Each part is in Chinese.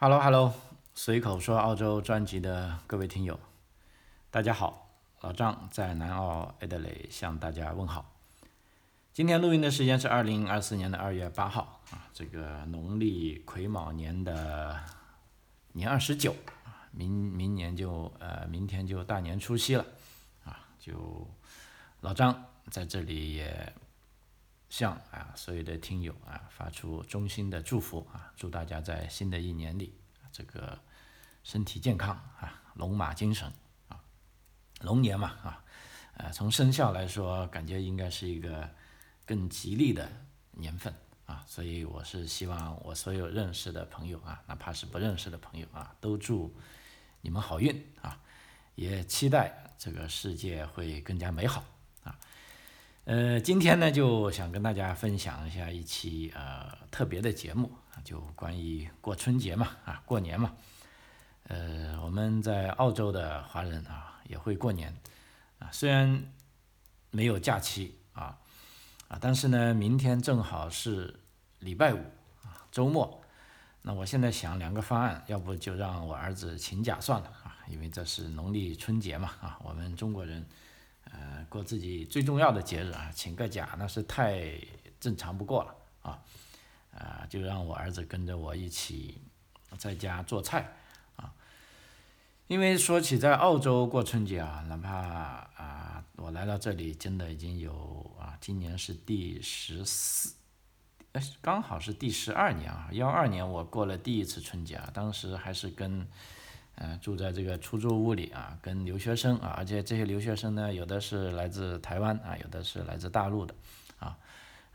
Hello Hello，随口说澳洲专辑的各位听友，大家好，老张在南澳 Adelaide 向大家问好。今天录音的时间是二零二四年的二月八号啊，这个农历癸卯年的年二十九啊，明明年就呃明天就大年除夕了啊，就老张在这里也向啊所有的听友啊发出衷心的祝福啊，祝大家在新的一年里这个身体健康啊，龙马精神啊，龙年嘛啊，呃从生肖来说，感觉应该是一个更吉利的年份啊，所以我是希望我所有认识的朋友啊，哪怕是不认识的朋友啊，都祝你们好运啊，也期待这个世界会更加美好。呃，今天呢，就想跟大家分享一下一期呃特别的节目，就关于过春节嘛，啊，过年嘛。呃，我们在澳洲的华人啊，也会过年啊，虽然没有假期啊，啊，但是呢，明天正好是礼拜五啊，周末。那我现在想两个方案，要不就让我儿子请假算了啊，因为这是农历春节嘛，啊，我们中国人。呃，过自己最重要的节日啊，请个假那是太正常不过了啊，啊，就让我儿子跟着我一起在家做菜啊。因为说起在澳洲过春节啊，哪怕啊，我来到这里真的已经有啊，今年是第十四，哎，刚好是第十二年啊，幺二年我过了第一次春节啊，当时还是跟。嗯，住在这个出租屋里啊，跟留学生啊，而且这些留学生呢，有的是来自台湾啊，有的是来自大陆的，啊，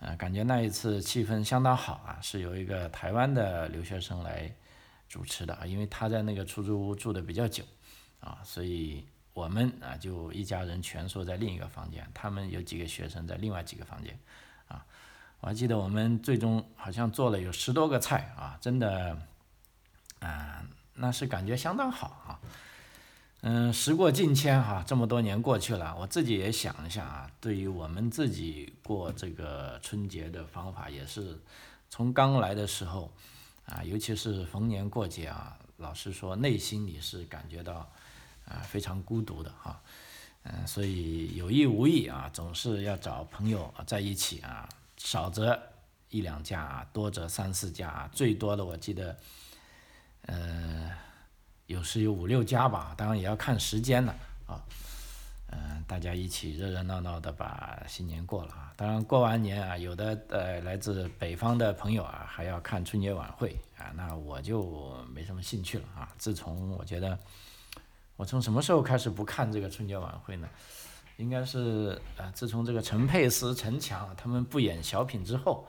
呃，感觉那一次气氛相当好啊，是由一个台湾的留学生来主持的啊，因为他在那个出租屋住的比较久，啊，所以我们啊就一家人蜷缩在另一个房间，他们有几个学生在另外几个房间，啊，我还记得我们最终好像做了有十多个菜啊，真的，啊。那是感觉相当好啊，嗯，时过境迁哈，这么多年过去了，我自己也想一下啊，对于我们自己过这个春节的方法，也是从刚来的时候啊，尤其是逢年过节啊，老实说，内心里是感觉到啊非常孤独的哈，嗯，所以有意无意啊，总是要找朋友在一起啊，少则一两家，多则三四家，最多的我记得。呃，有时有五六家吧，当然也要看时间了啊。嗯，大家一起热热闹闹的把新年过了啊。当然过完年啊，有的呃来自北方的朋友啊，还要看春节晚会啊，那我就没什么兴趣了啊。自从我觉得，我从什么时候开始不看这个春节晚会呢？应该是呃，自从这个陈佩斯、陈强他们不演小品之后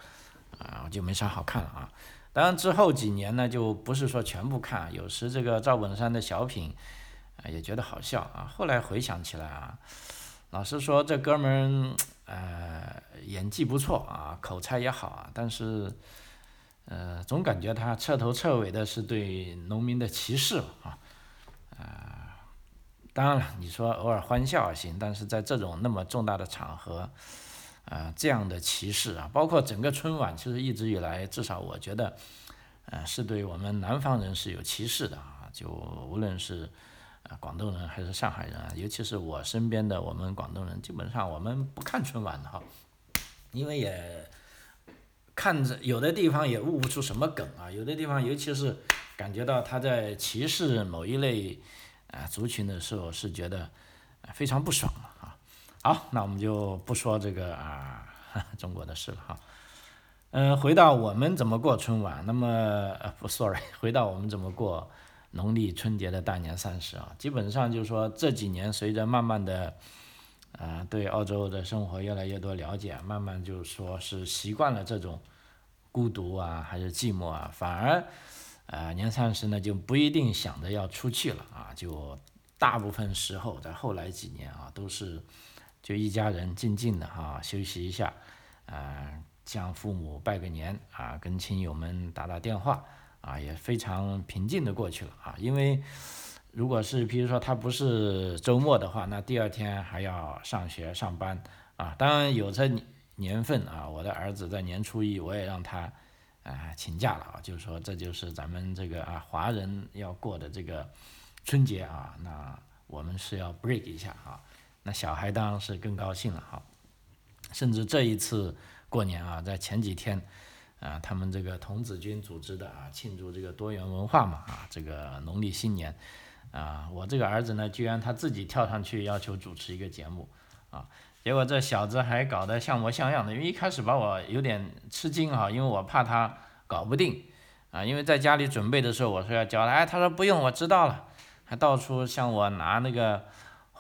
啊，我就没啥好看了啊。当然之后几年呢，就不是说全部看，有时这个赵本山的小品，啊也觉得好笑啊。后来回想起来啊，老实说这哥们儿，呃演技不错啊，口才也好啊，但是，呃总感觉他彻头彻尾的是对农民的歧视啊，啊，当然了，你说偶尔欢笑行，但是在这种那么重大的场合。啊，这样的歧视啊，包括整个春晚，其实一直以来，至少我觉得，呃，是对我们南方人是有歧视的啊。就无论是啊广东人还是上海人啊，尤其是我身边的我们广东人，基本上我们不看春晚的哈，因为也看着有的地方也悟不出什么梗啊，有的地方尤其是感觉到他在歧视某一类啊族群的时候，是觉得非常不爽啊。好，那我们就不说这个啊 中国的事了哈。嗯，回到我们怎么过春晚，那么呃不，sorry，回到我们怎么过农历春节的大年三十啊，基本上就是说这几年随着慢慢的啊对澳洲的生活越来越多了解，慢慢就说是习惯了这种孤独啊还是寂寞啊，反而啊年三十呢就不一定想着要出去了啊，就大部分时候在后来几年啊都是。就一家人静静的哈休息一下，啊，向父母拜个年啊，跟亲友们打打电话啊，也非常平静的过去了啊。因为如果是比如说他不是周末的话，那第二天还要上学上班啊。当然有这年份啊，我的儿子在年初一，我也让他啊请假了啊，就是说这就是咱们这个啊华人要过的这个春节啊，那我们是要 break 一下啊，那小孩当然是更高兴了哈，甚至这一次过年啊，在前几天啊，他们这个童子军组织的啊庆祝这个多元文化嘛啊，这个农历新年啊，我这个儿子呢，居然他自己跳上去要求主持一个节目啊。结果这小子还搞得像模像样的，因为一开始把我有点吃惊啊，因为我怕他搞不定啊，因为在家里准备的时候我说要教他，哎，他说不用，我知道了，还到处向我拿那个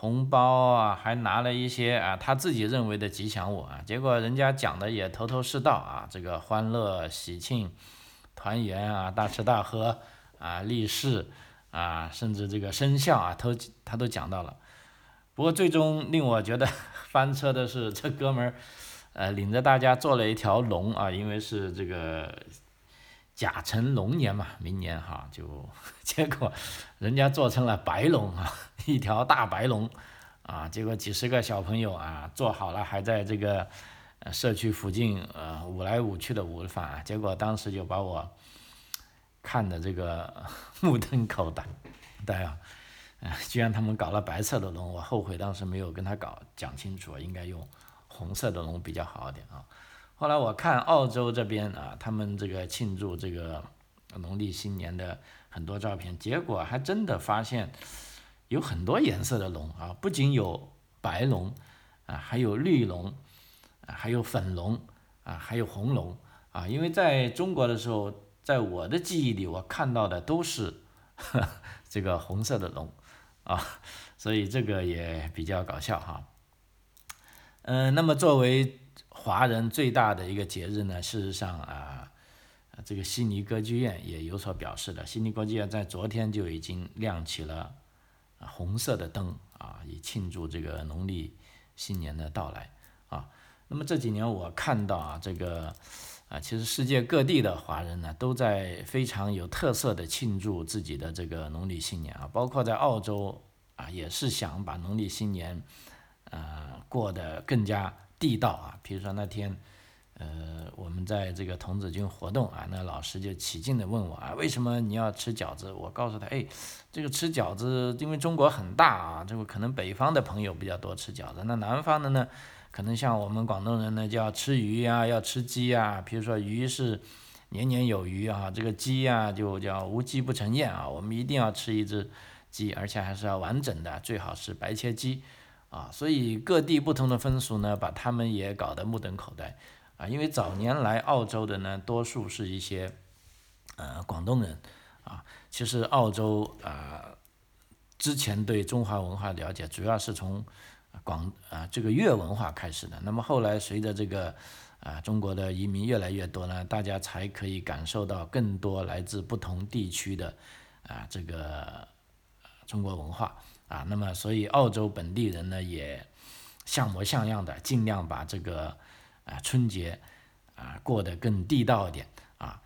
红包啊，还拿了一些啊他自己认为的吉祥物啊，结果人家讲的也头头是道啊，这个欢乐喜庆、团圆啊、大吃大喝啊、利是啊，甚至这个生肖啊，都他都讲到了。不过最终令我觉得 翻车的是，这哥们儿，呃，领着大家做了一条龙啊，因为是这个甲辰龙年嘛，明年哈，就 结果人家做成了白龙啊，一条大白龙啊，结果几十个小朋友啊做好了，还在这个社区附近呃舞来舞去的舞法，结果当时就把我看的这个 目瞪口呆，呆啊。居然他们搞了白色的龙，我后悔当时没有跟他搞讲清楚，应该用红色的龙比较好一点啊。后来我看澳洲这边啊，他们这个庆祝这个农历新年的很多照片，结果还真的发现有很多颜色的龙啊，不仅有白龙啊，还有绿龙，还有粉龙啊，还有红龙啊。因为在中国的时候，在我的记忆里，我看到的都是 这个红色的龙。啊，所以这个也比较搞笑哈。嗯，那么作为华人最大的一个节日呢，事实上啊，这个悉尼歌剧院也有所表示的。悉尼歌剧院在昨天就已经亮起了红色的灯啊，以庆祝这个农历新年的到来啊。那么这几年我看到啊，这个啊，其实世界各地的华人呢，都在非常有特色的庆祝自己的这个农历新年啊，包括在澳洲啊，也是想把农历新年，呃，过得更加地道啊。比如说那天，呃，我们在这个童子军活动啊，那老师就起劲的问我啊，为什么你要吃饺子？我告诉他，哎，这个吃饺子，因为中国很大啊，这个可能北方的朋友比较多吃饺子，那南方的呢？可能像我们广东人呢，就要吃鱼呀，要吃鸡呀。比如说鱼是年年有余啊，这个鸡呀就叫无鸡不成宴啊。我们一定要吃一只鸡，而且还是要完整的，最好是白切鸡啊。所以各地不同的风俗呢，把他们也搞得目瞪口呆啊。因为早年来澳洲的呢，多数是一些呃广东人啊。其实澳洲啊，之前对中华文化了解，主要是从广啊，这个粤文化开始的。那么后来随着这个啊中国的移民越来越多呢，大家才可以感受到更多来自不同地区的啊这个中国文化啊。那么所以澳洲本地人呢也像模像样的，尽量把这个啊春节啊过得更地道一点啊。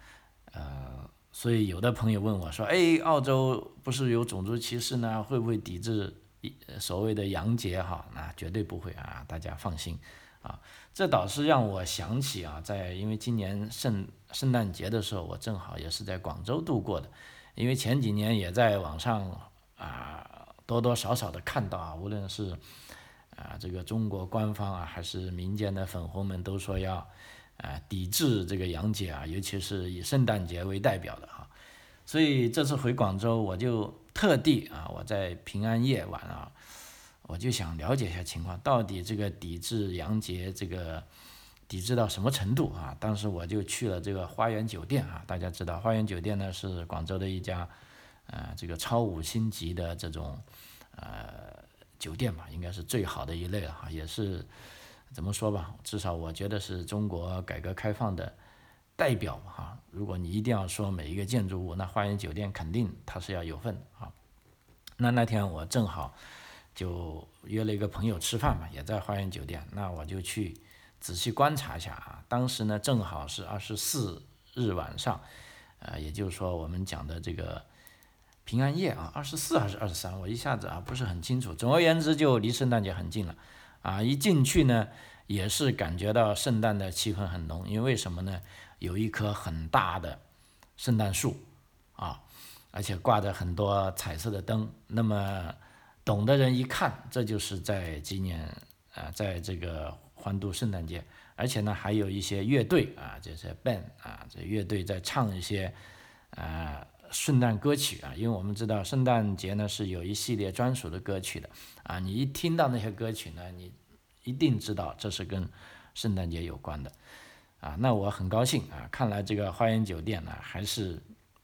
呃，所以有的朋友问我说：“哎，澳洲不是有种族歧视呢？会不会抵制？”所谓的洋节哈，那绝对不会啊，大家放心啊。这倒是让我想起啊，在因为今年圣圣诞节的时候，我正好也是在广州度过的。因为前几年也在网上啊多多少少的看到啊，无论是啊这个中国官方啊，还是民间的粉红们都说要啊抵制这个洋节啊，尤其是以圣诞节为代表的啊。所以这次回广州，我就。特地啊，我在平安夜晚啊，我就想了解一下情况，到底这个抵制洋节这个抵制到什么程度啊？当时我就去了这个花园酒店啊，大家知道花园酒店呢是广州的一家呃这个超五星级的这种呃酒店吧，应该是最好的一类了哈，也是怎么说吧，至少我觉得是中国改革开放的。代表哈，如果你一定要说每一个建筑物，那花园酒店肯定它是要有份啊。那那天我正好就约了一个朋友吃饭嘛，也在花园酒店，那我就去仔细观察一下啊。当时呢正好是二十四日晚上，呃，也就是说我们讲的这个平安夜啊，二十四还是二十三，我一下子啊不是很清楚。总而言之，就离圣诞节很近了啊。一进去呢，也是感觉到圣诞的气氛很浓，因为什么呢？有一棵很大的圣诞树啊，而且挂着很多彩色的灯。那么懂的人一看，这就是在纪念啊，在这个欢度圣诞节。而且呢，还有一些乐队啊，就是 band 啊，这乐队在唱一些啊圣诞歌曲啊。因为我们知道圣诞节呢是有一系列专属的歌曲的啊，你一听到那些歌曲呢，你一定知道这是跟圣诞节有关的啊。那我很高兴啊，看来这个花园酒店呢还是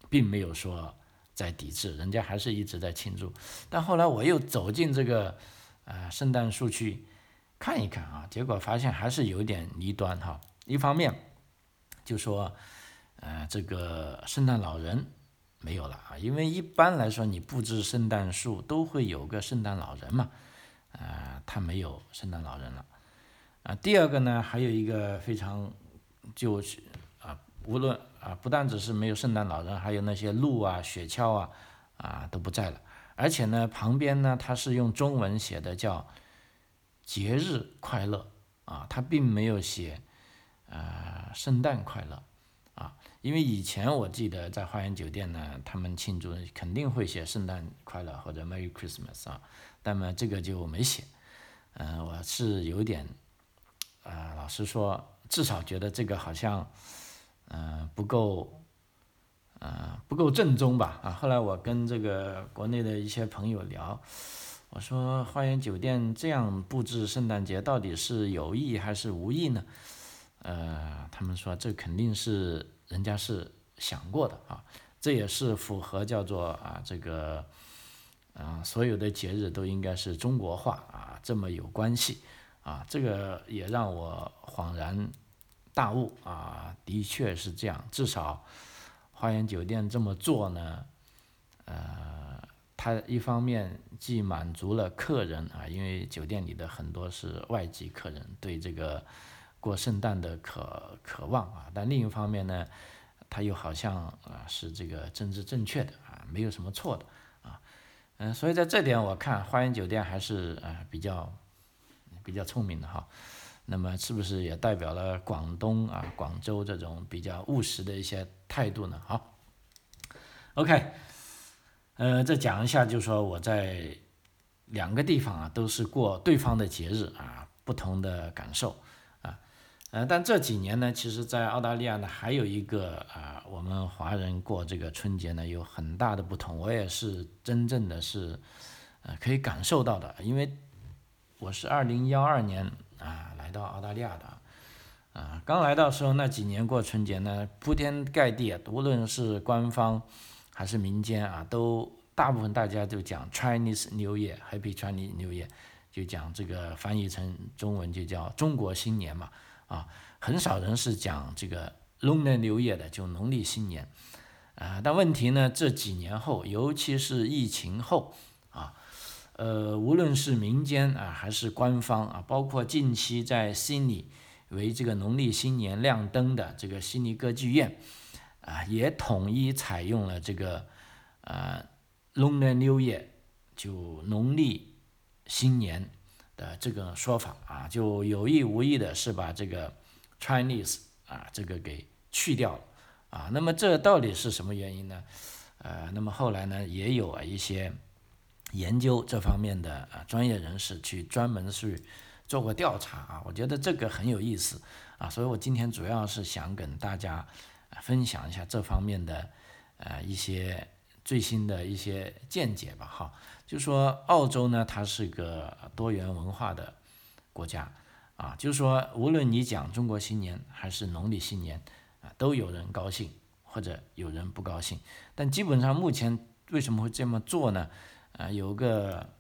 并没有说在抵制，人家还是一直在庆祝。但后来我又走进这个啊圣诞树去。看一看啊，结果发现还是有点离端哈。一方面就说，呃，这个圣诞老人没有了啊，因为一般来说你布置圣诞树都会有个圣诞老人嘛，啊，他没有圣诞老人了。啊，第二个呢，还有一个非常就是啊，无论啊，不但只是没有圣诞老人，还有那些鹿啊、雪橇啊啊都不在了，而且呢，旁边呢，它是用中文写的叫。节日快乐啊，他并没有写，呃，圣诞快乐，因为以前我记得在花园酒店呢，他们庆祝肯定会写圣诞快乐或者 Merry Christmas 啊，那么这个就没写，嗯，我是有点，呃，老实说，至少觉得这个好像，嗯，不够，嗯，不够正宗吧啊，后来我跟这个国内的一些朋友聊。我说花园酒店这样布置圣诞节到底是有意还是无意呢？呃，他们说这肯定是人家是想过的啊，这也是符合叫做啊这个，啊所有的节日都应该是中国化啊这么有关系啊，这个也让我恍然大悟啊，的确是这样，至少花园酒店这么做呢，呃。它一方面既满足了客人啊，因为酒店里的很多是外籍客人对这个过圣诞的渴渴望啊，但另一方面呢，它又好像啊是这个政治正确的啊，没有什么错的啊，嗯，所以在这点我看花园酒店还是啊比较比较聪明的哈，那么是不是也代表了广东啊广州这种比较务实的一些态度呢？好，OK。呃，再讲一下，就是说我在两个地方啊，都是过对方的节日啊，不同的感受。呃，但这几年呢，其实，在澳大利亚呢，还有一个啊，我们华人过这个春节呢，有很大的不同。我也是真正的是呃，可以感受到的，因为我是二零幺二年啊来到澳大利亚的啊，刚来到时候那几年过春节呢，铺天盖地，无论是官方。还是民间啊，都大部分大家都讲 Chinese New Year，Happy Chinese New Year，就讲这个翻译成中文就叫中国新年嘛，啊，很少人是讲这个 Lunar New Year 的，就农历新年，啊，但问题呢，这几年后，尤其是疫情后，啊，呃，无论是民间啊，还是官方啊，包括近期在悉尼为这个农历新年亮灯的这个悉尼歌剧院。啊，也统一采用了这个，呃，Lunar New Year，就农历新年的这个说法啊，就有意无意的是把这个 Chinese 啊这个给去掉了啊。那么这到底是什么原因呢？呃，那么后来呢，也有啊一些研究这方面的啊专业人士去专门去做过调查啊，我觉得这个很有意思啊，所以我今天主要是想跟大家。分享一下这方面的呃一些最新的一些见解吧，哈，就说澳洲呢，它是个多元文化的国家啊，就说无论你讲中国新年还是农历新年啊，都有人高兴或者有人不高兴，但基本上目前为什么会这么做呢？啊，有个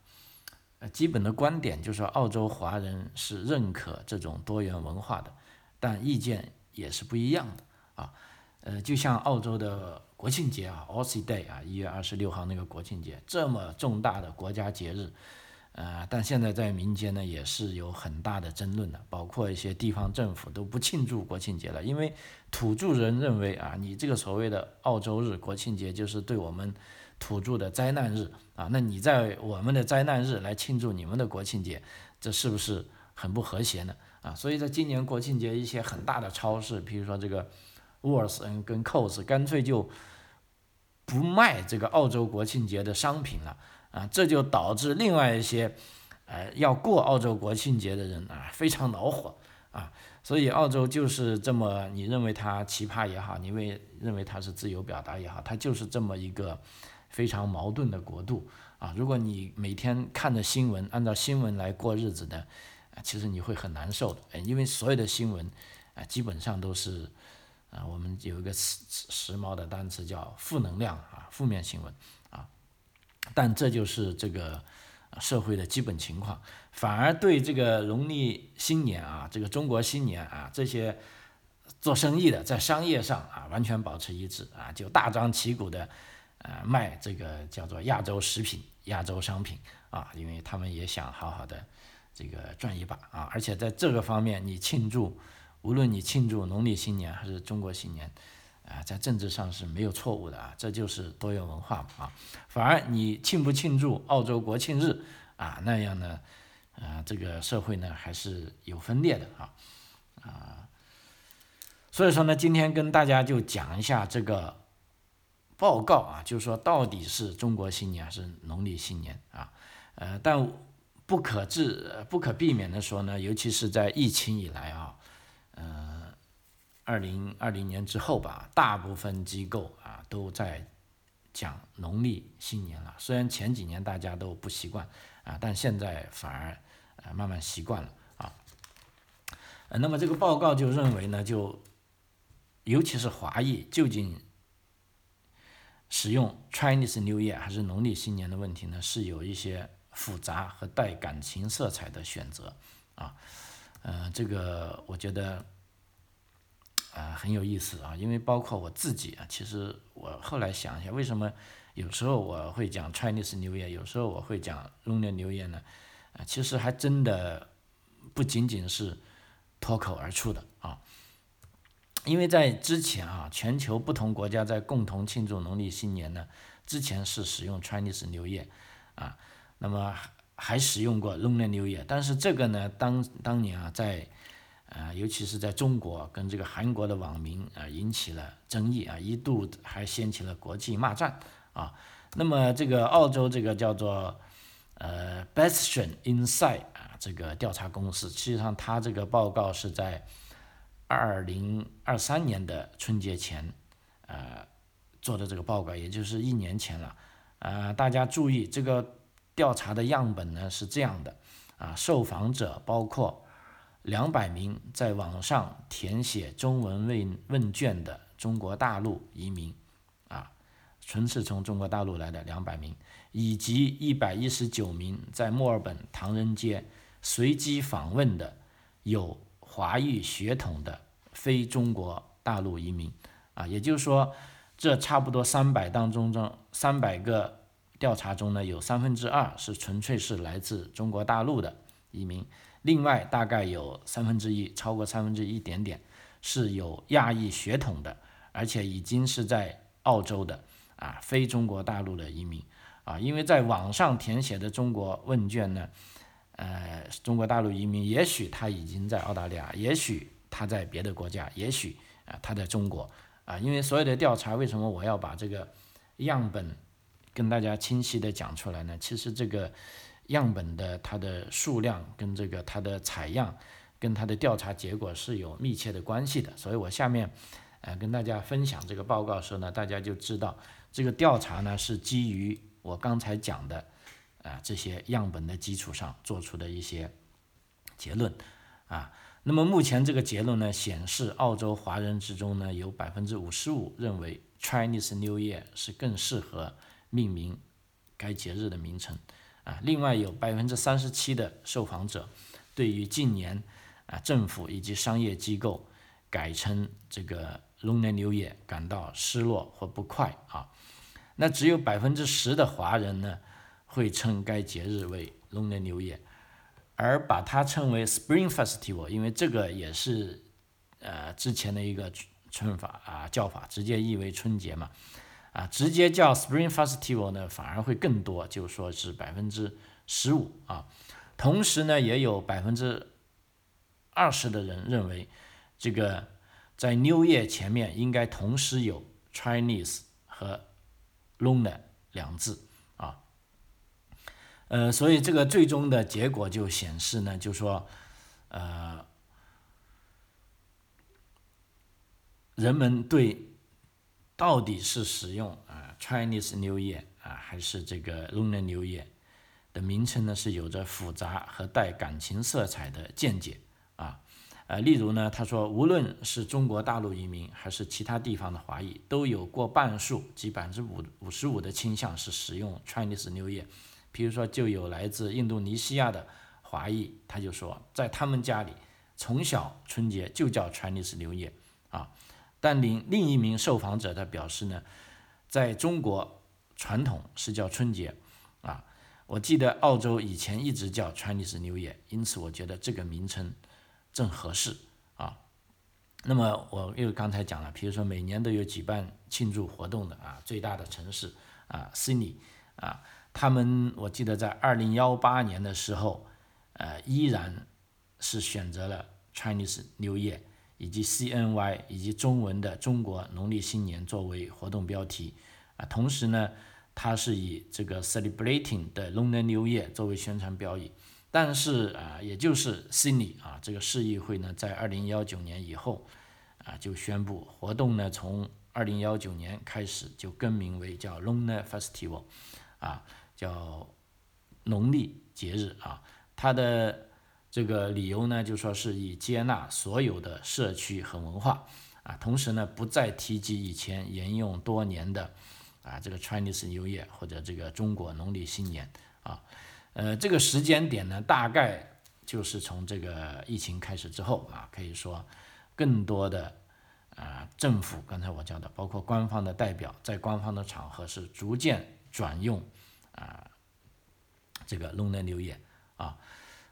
基本的观点，就是说澳洲华人是认可这种多元文化的，但意见也是不一样的啊。呃，就像澳洲的国庆节啊 aus day 啊，一月二十六号那个国庆节，这么重大的国家节日，呃，但现在在民间呢也是有很大的争论的，包括一些地方政府都不庆祝国庆节了，因为土著人认为啊，你这个所谓的澳洲日国庆节就是对我们土著的灾难日啊，那你在我们的灾难日来庆祝你们的国庆节，这是不是很不和谐呢？啊，所以在今年国庆节，一些很大的超市，比如说这个。沃尔森跟 COS 干脆就不卖这个澳洲国庆节的商品了啊，这就导致另外一些呃要过澳洲国庆节的人啊非常恼火啊。所以澳洲就是这么，你认为它奇葩也好，你为认为它是自由表达也好，它就是这么一个非常矛盾的国度啊。如果你每天看着新闻，按照新闻来过日子的，啊，其实你会很难受的，因为所有的新闻啊，基本上都是啊，我们有一个时时髦的单词叫负能量啊，负面新闻啊。但这就是这个。社会的基本情况，反而对这个农历新年啊，这个中国新年啊，这些做生意的在商业上啊，完全保持一致啊，就大张旗鼓的呃卖这个叫做亚洲食品、亚洲商品啊，因为他们也想好好的这个赚一把啊，而且在这个方面，你庆祝，无论你庆祝农历新年还是中国新年。啊，在政治上是没有错误的啊，这就是多元文化嘛啊。反而你庆不庆祝澳洲国庆日啊，那样呢，啊，这个社会呢还是有分裂的啊啊。所以说呢，今天跟大家就讲一下这个报告啊，就是说到底是中国新年还是农历新年啊？呃，但不可治、不可避免的说呢，尤其是在疫情以来啊，二零二零年之后吧，大部分机构啊都在讲农历新年了。虽然前几年大家都不习惯啊，但现在反而呃慢慢习惯了啊。那么这个报告就认为呢，就尤其是华裔究竟使用 Chinese New Year 还是农历新年的问题呢，是有一些复杂和带感情色彩的选择啊。呃，这个我觉得。啊，很有意思啊，因为包括我自己啊，其实我后来想一下，为什么有时候我会讲 Chinese New Year，有时候我会讲 Lunar New Year 呢？啊，其实还真的不仅仅是脱口而出的啊，因为在之前啊，全球不同国家在共同庆祝农历新年呢，之前是使用 Chinese New Year 啊，那么还使用过 Lunar New Year，但是这个呢，当当年啊，在啊，尤其是在中国跟这个韩国的网民啊引起了争议啊，一度还掀起了国际骂战啊。那么这个澳洲这个叫做呃 b e s t i o n Insight 啊这个调查公司，实际上它这个报告是在二零二三年的春节前呃做的这个报告，也就是一年前了。啊，大家注意这个调查的样本呢是这样的啊，受访者包括。两百名在网上填写中文问问卷的中国大陆移民，啊，纯是从中国大陆来的两百名，以及一百一十九名在墨尔本唐人街随机访问的有华裔血统的非中国大陆移民，啊，也就是说，这差不多三百当中中三百个调查中呢，有三分之二是纯粹是来自中国大陆的移民。另外，大概有三分之一，超过三分之一点点，是有亚裔血统的，而且已经是在澳洲的啊，非中国大陆的移民啊，因为在网上填写的中国问卷呢，呃，中国大陆移民也许他已经在澳大利亚，也许他在别的国家，也许啊他在中国啊，因为所有的调查，为什么我要把这个样本跟大家清晰的讲出来呢？其实这个。样本的它的数量跟这个它的采样跟它的调查结果是有密切的关系的，所以我下面呃跟大家分享这个报告时候呢，大家就知道这个调查呢是基于我刚才讲的啊这些样本的基础上做出的一些结论啊。那么目前这个结论呢显示，澳洲华人之中呢有百分之五十五认为 Chinese New Year 是更适合命名该节日的名称。啊，另外有百分之三十七的受访者对于近年啊政府以及商业机构改成这个 Lunar New Year 感到失落或不快啊，那只有百分之十的华人呢会称该节日为 Lunar New Year，而把它称为 Spring Festival，因为这个也是呃之前的一个称法啊叫法，直接译为春节嘛。啊，直接叫 Spring Festival 呢，反而会更多，就说是百分之十五啊。同时呢，也有百分之二十的人认为，这个在 New Year 前面应该同时有 Chinese 和 Lunar 两字啊。呃，所以这个最终的结果就显示呢，就说呃，人们对到底是使用啊 Chinese New Year 啊还是这个 Lunar New Year 的名称呢，是有着复杂和带感情色彩的见解啊。呃，例如呢，他说，无论是中国大陆移民还是其他地方的华裔，都有过半数，即百分之五五十五的倾向是使用 Chinese New Year。比如说，就有来自印度尼西亚的华裔，他就说，在他们家里，从小春节就叫 Chinese New Year 啊。但另另一名受访者他表示呢，在中国传统是叫春节啊。我记得澳洲以前一直叫 Chinese New Year，因此我觉得这个名称。正合适啊，那么我又刚才讲了，比如说每年都有举办庆祝活动的啊，最大的城市啊悉尼啊，他们我记得在二零幺八年的时候，呃，依然是选择了 Chinese New Year 以及 CNY 以及中文的中国农历新年作为活动标题啊，同时呢，它是以这个 Celebrating 的 Lunar New Year 作为宣传标语。但是啊，也就是 Sydney 啊，这个市议会呢，在二零幺九年以后啊，就宣布活动呢，从二零幺九年开始就更名为叫 Lunar Festival，啊，叫农历节日啊。它的这个理由呢，就说是以接纳所有的社区和文化啊，同时呢，不再提及以前沿用多年的啊这个 Chinese New Year 或者这个中国农历新年啊。呃，这个时间点呢，大概就是从这个疫情开始之后啊，可以说，更多的啊政府，刚才我讲的，包括官方的代表，在官方的场合是逐渐转用啊这个 Lunar New Year 啊，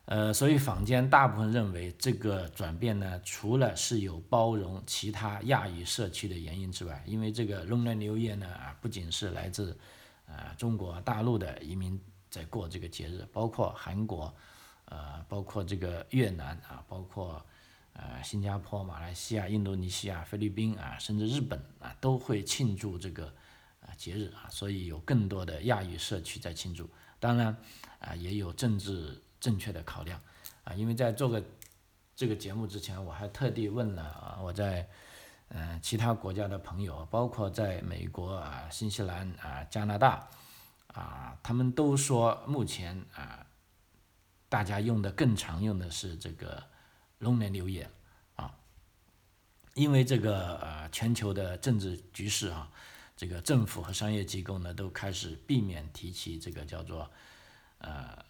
呃，所以坊间大部分认为这个转变呢，除了是有包容其他亚裔社区的原因之外，因为这个 Lunar New Year 呢啊，不仅是来自啊中国大陆的移民。在过这个节日，包括韩国，呃，包括这个越南啊，包括呃新加坡、马来西亚、印度尼西亚、菲律宾啊，甚至日本啊，都会庆祝这个啊节日啊，所以有更多的亚裔社区在庆祝。当然啊，也有政治正确的考量啊，因为在做个这个节目之前，我还特地问了啊，我在嗯其他国家的朋友，包括在美国啊、新西兰啊、加拿大。啊，他们都说目前啊，大家用的更常用的是这个龙年留言啊，因为这个呃全球的政治局势啊，这个政府和商业机构呢都开始避免提起这个叫做呃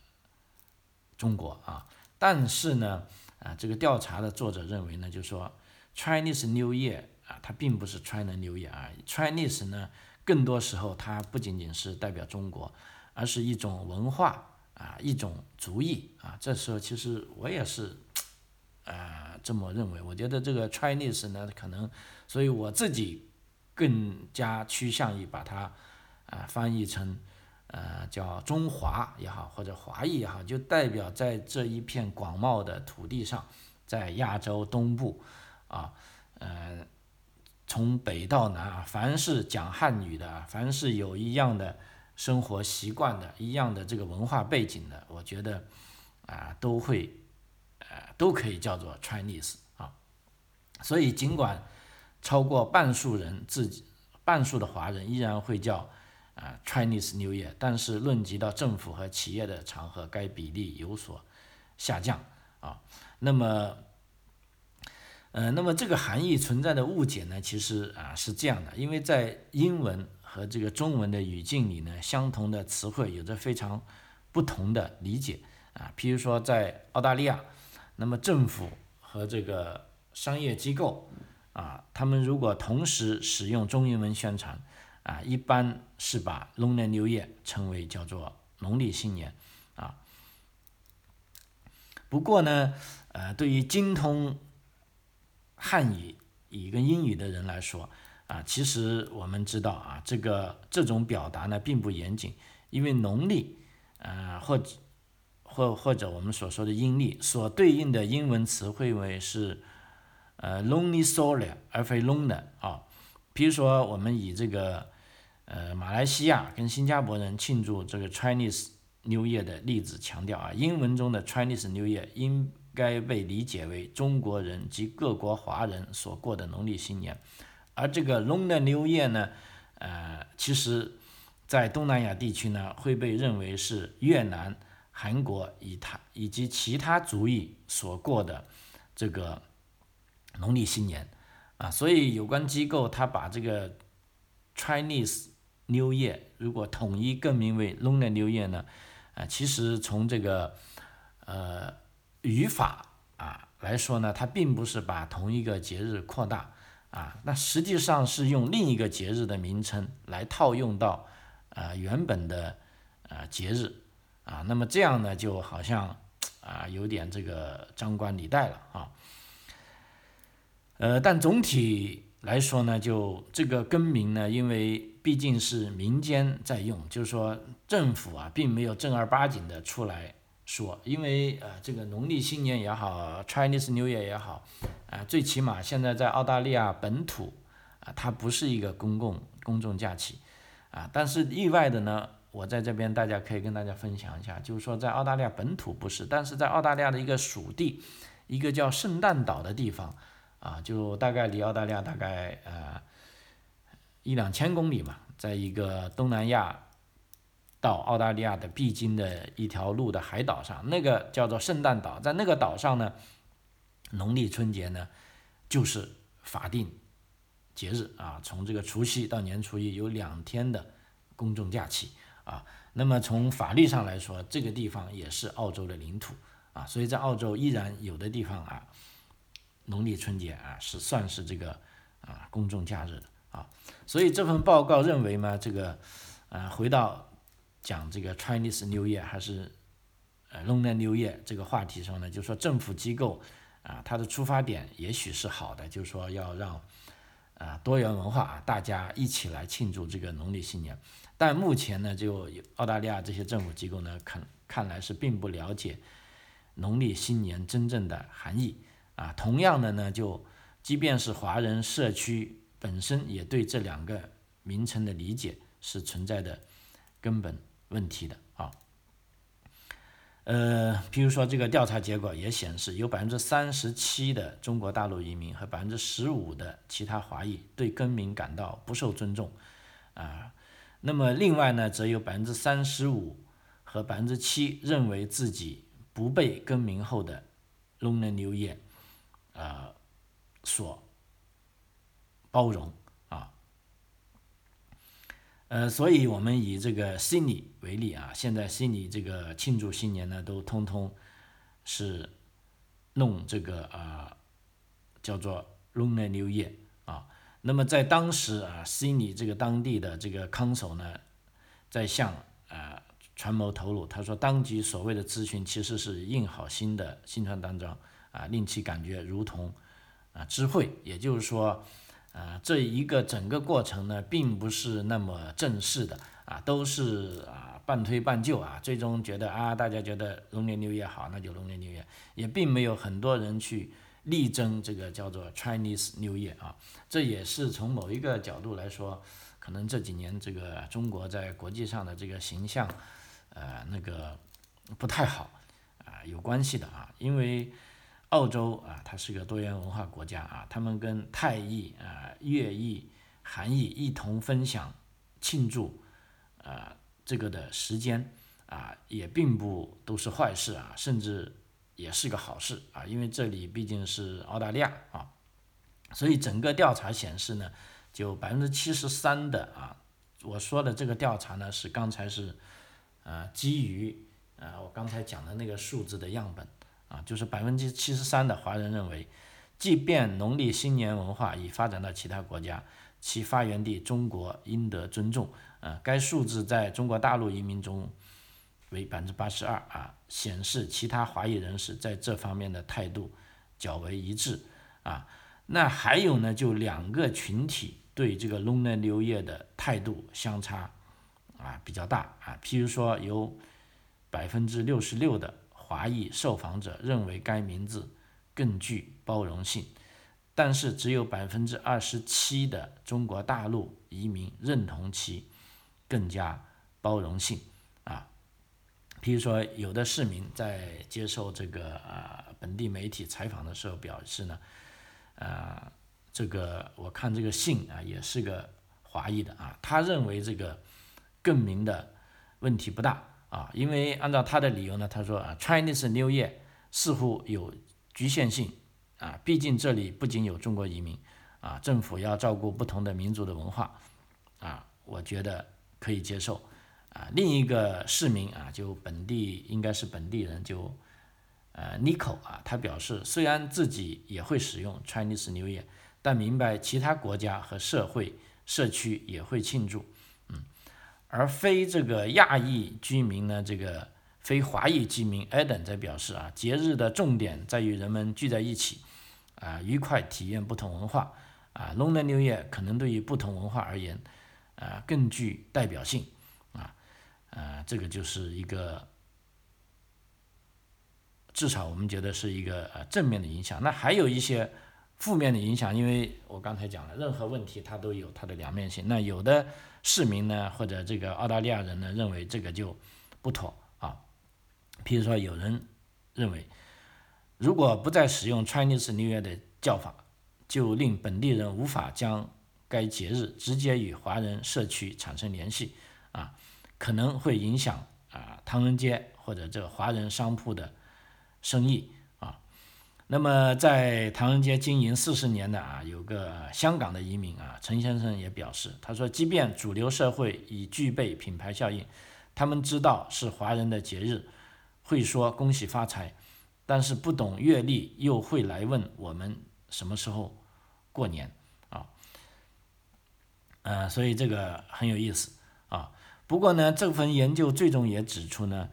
中国啊，但是呢啊这个调查的作者认为呢，就说 Chinese New Year 啊，它并不是 China New Year 啊，Chinese 呢。更多时候，它不仅仅是代表中国，而是一种文化啊，一种族裔啊。这时候，其实我也是，呃，这么认为。我觉得这个 Chinese 呢，可能，所以我自己更加趋向于把它啊翻译成呃叫中华也好，或者华裔也好，就代表在这一片广袤的土地上，在亚洲东部啊，呃。从北到南啊，凡是讲汉语的，凡是有一样的生活习惯的，一样的这个文化背景的，我觉得啊，都会，呃，都可以叫做 Chinese 啊。所以，尽管超过半数人自己，半数的华人依然会叫啊 Chinese New Year，但是论及到政府和企业的场合，该比例有所下降啊。那么。呃，那么这个含义存在的误解呢，其实啊是这样的，因为在英文和这个中文的语境里呢，相同的词汇有着非常不同的理解啊。譬如说在澳大利亚，那么政府和这个商业机构啊，他们如果同时使用中英文宣传啊，一般是把 Lunar New Year 称为叫做农历新年啊。不过呢，呃，对于精通汉语语跟英语的人来说，啊，其实我们知道啊，这个这种表达呢并不严谨，因为农历，呃，或或或者我们所说的阴历所对应的英文词汇为是，呃 lonely solar 而非 loner 啊。比如说我们以这个呃马来西亚跟新加坡人庆祝这个 Chinese New Year 的例子强调啊，英文中的 Chinese New Year 应该被理解为中国人及各国华人所过的农历新年，而这个 Lunar New Year 呢，呃，其实，在东南亚地区呢，会被认为是越南、韩国以他以及其他族裔所过的这个农历新年。啊，所以有关机构他把这个 Chinese New Year 如果统一更名为 Lunar New Year 呢，啊，其实从这个呃。语法啊来说呢，它并不是把同一个节日扩大啊，那实际上是用另一个节日的名称来套用到呃原本的呃节日啊，那么这样呢就好像啊有点这个张冠李戴了啊，呃，但总体来说呢，就这个更名呢，因为毕竟是民间在用，就是说政府啊并没有正儿八经的出来。说，因为呃，这个农历新年也好，Chinese New Year 也好，啊，最起码现在在澳大利亚本土，啊，它不是一个公共公众假期，啊，但是意外的呢，我在这边大家可以跟大家分享一下，就是说在澳大利亚本土不是，但是在澳大利亚的一个属地，一个叫圣诞岛的地方，啊，就大概离澳大利亚大概呃一两千公里嘛，在一个东南亚。到澳大利亚的必经的一条路的海岛上，那个叫做圣诞岛，在那个岛上呢，农历春节呢就是法定节日啊，从这个除夕到年初一有两天的公众假期啊。那么从法律上来说，这个地方也是澳洲的领土啊，所以在澳洲依然有的地方啊，农历春节啊是算是这个啊公众假日的啊。所以这份报告认为呢，这个啊回到。讲这个 Chinese New Year 还是呃 Lunar New Year 这个话题上呢，就说政府机构啊，它的出发点也许是好的，就是说要让啊多元文化啊大家一起来庆祝这个农历新年。但目前呢，就澳大利亚这些政府机构呢，看看来是并不了解农历新年真正的含义啊。同样的呢，就即便是华人社区本身也对这两个名称的理解是存在的根本。问题的啊，呃，比如说这个调查结果也显示，有百分之三十七的中国大陆移民和百分之十五的其他华裔对更名感到不受尊重啊。那么另外呢，则有百分之三十五和百分之七认为自己不被更名后的 lonar New Year 啊所包容啊。呃，所以我们以这个悉尼为例啊，现在悉尼这个庆祝新年呢，都通通是弄这个啊，叫做 Lunar New Year 啊。那么在当时啊，悉尼这个当地的这个康首呢，在向啊传媒透露，他说当局所谓的咨询其实是印好新的新传单张啊，令其感觉如同啊知会，也就是说。啊，这一个整个过程呢，并不是那么正式的啊，都是啊半推半就啊，最终觉得啊，大家觉得龙年六月好，那就龙年六月，也并没有很多人去力争这个叫做 Chinese New Year 啊，这也是从某一个角度来说，可能这几年这个中国在国际上的这个形象，呃，那个不太好啊，有关系的啊，因为。澳洲啊，它是个多元文化国家啊，他们跟泰裔啊、粤裔、韩裔一同分享庆祝啊这个的时间啊，也并不都是坏事啊，甚至也是个好事啊，因为这里毕竟是澳大利亚啊，所以整个调查显示呢，就百分之七十三的啊，我说的这个调查呢是刚才是啊基于啊我刚才讲的那个数字的样本。啊，就是百分之七十三的华人认为，即便农历新年文化已发展到其他国家，其发源地中国应得尊重。啊，该数字在中国大陆移民中为百分之八十二啊，显示其他华裔人士在这方面的态度较为一致。啊，那还有呢，就两个群体对这个 Lunar New Year 的态度相差啊比较大啊，譬如说有百分之六十六的。华裔受访者认为该名字更具包容性，但是只有百分之二十七的中国大陆移民认同其更加包容性啊。比如说，有的市民在接受这个啊本地媒体采访的时候表示呢，啊，这个我看这个姓啊也是个华裔的啊，他认为这个更名的问题不大啊，因为按照他的理由呢，他说啊，Chinese New Year 似乎有局限性。啊，毕竟这里不仅有中国移民，啊，政府要照顾不同的民族的文化，啊，我觉得可以接受。啊，另一个市民啊，就本地应该是本地人，就呃 Nico 啊，他表示虽然自己也会使用 Chinese New Year，但明白其他国家和社会社区也会庆祝，而非这个亚裔居民呢，这个非华裔居民 Eden 在表示啊，节日的重点在于人们聚在一起。啊，愉快体验不同文化啊，Lunar New Year 可能对于不同文化而言，啊，更具代表性啊，啊，这个就是一个，至少我们觉得是一个呃正面的影响。那还有一些负面的影响，因为我刚才讲了，任何问题它都有它的两面性。那有的市民呢，或者这个澳大利亚人呢，认为这个就不妥啊，譬如说有人认为。如果不再使用 Chinese New Year 的叫法，就令本地人无法将该节日直接与华人社区产生联系，啊，可能会影响啊唐人街或者这个华人商铺的生意。那么在唐人街经营四十年的啊，有个香港的移民啊，陈先生也表示，他说，即便主流社会已具备品牌效应，他们知道是华人的节日，会说恭喜发财。但是不懂阅历，又会来问我们什么时候过年啊？呃，所以这个很有意思啊。不过呢，这份研究最终也指出呢，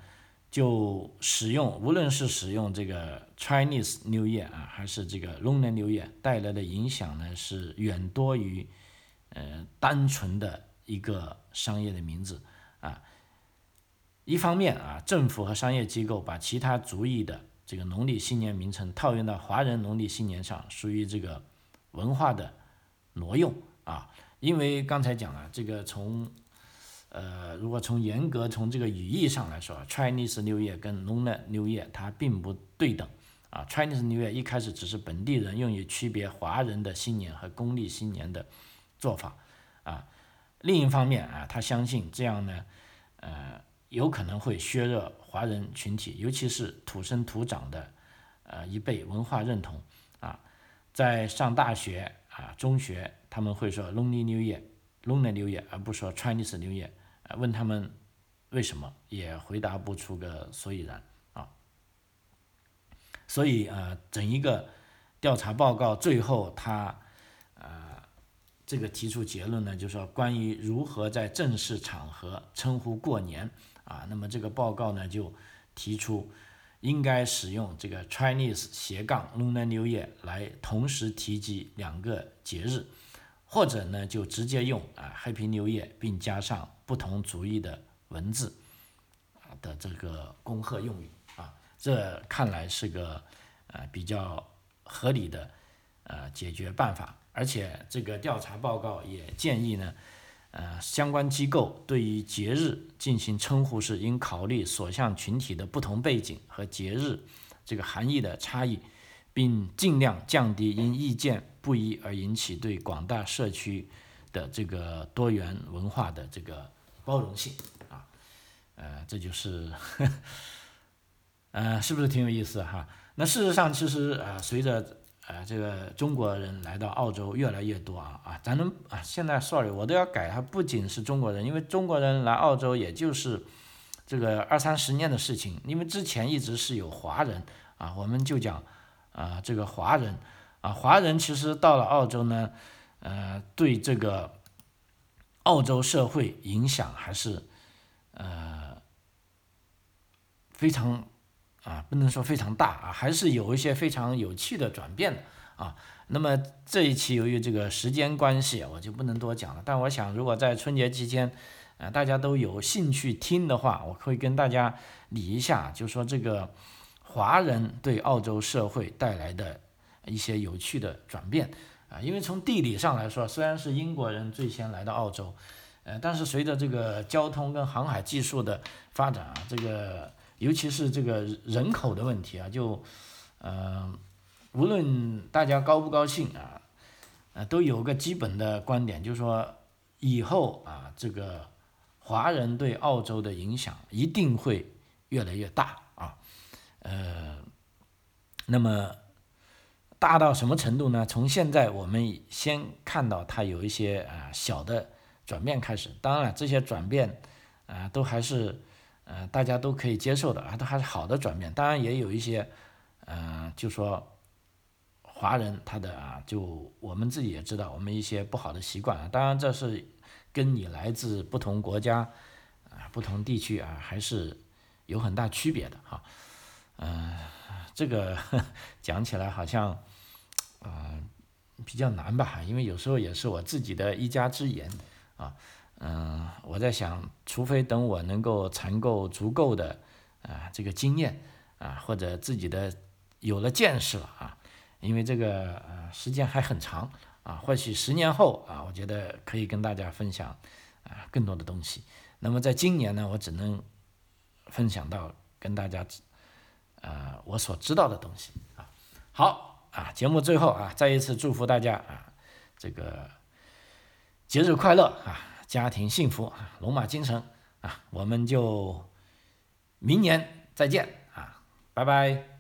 就使用无论是使用这个 Chinese New Year 啊，还是这个 Lunar New Year 带来的影响呢，是远多于呃单纯的一个商业的名字啊。一方面啊，政府和商业机构把其他族裔的这个农历新年名称套用到华人农历新年上，属于这个文化的挪用啊。因为刚才讲了，这个从呃，如果从严格从这个语义上来说，Chinese New Year 跟 Lunar New Year 它并不对等啊。Chinese New Year 一开始只是本地人用于区别华人的新年和公历新年的做法啊。另一方面啊，他相信这样呢，呃。有可能会削弱华人群体，尤其是土生土长的，呃一辈文化认同啊，在上大学啊中学他们会说 Lunar New Year，Lunar New Year，而不说 Chinese New Year，问他们为什么也回答不出个所以然啊。所以呃整一个调查报告最后他呃这个提出结论呢，就是说关于如何在正式场合称呼过年。啊，那么这个报告呢就提出，应该使用这个 Chinese 斜杠 Lunar New Year 来同时提及两个节日，或者呢就直接用啊 Happy New Year 并加上不同族裔的文字啊的这个恭贺用语啊，这看来是个呃比较合理的呃解决办法，而且这个调查报告也建议呢。呃，相关机构对于节日进行称呼时，应考虑所向群体的不同背景和节日这个含义的差异，并尽量降低因意见不一而引起对广大社区的这个多元文化的这个包容性啊。呃，这就是，呃，是不是挺有意思哈？那事实上，其实呃，随着呃，这个中国人来到澳洲越来越多啊啊，咱们啊，现在 sorry，我都要改，它不仅是中国人，因为中国人来澳洲也就是这个二三十年的事情，因为之前一直是有华人啊，我们就讲啊，这个华人啊，华人其实到了澳洲呢，呃，对这个澳洲社会影响还是呃非常。啊，不能说非常大啊，还是有一些非常有趣的转变的啊。那么这一期由于这个时间关系，我就不能多讲了。但我想，如果在春节期间，呃，大家都有兴趣听的话，我会跟大家理一下，就说这个华人对澳洲社会带来的一些有趣的转变啊。因为从地理上来说，虽然是英国人最先来到澳洲，呃，但是随着这个交通跟航海技术的发展啊，这个尤其是这个人口的问题啊，就嗯，无论大家高不高兴啊，呃，都有个基本的观点，就是说以后啊，这个华人对澳洲的影响一定会越来越大，呃，那么大到什么程度呢？从现在我们先看到它有一些啊小的转变开始，当然了这些转变啊都还是呃大家都可以接受的啊，都还是好的转变，当然也有一些。嗯，就说华人他的啊，就我们自己也知道，我们一些不好的习惯啊，当然这是跟你来自不同国家啊、不同地区啊，还是有很大区别的哈。嗯，这个 讲起来好像啊比较难吧，因为有时候也是我自己的一家之言啊。嗯，我在想，除非等我能够攒够足够的啊这个经验啊，或者自己的。有了见识了啊，因为这个呃时间还很长啊，或许十年后啊，我觉得可以跟大家分享啊更多的东西。那么在今年呢，我只能分享到跟大家啊我所知道的东西啊。好啊，节目最后啊，再一次祝福大家啊，这个节日快乐啊，家庭幸福啊，龙马精神啊，我们就明年再见啊，拜拜。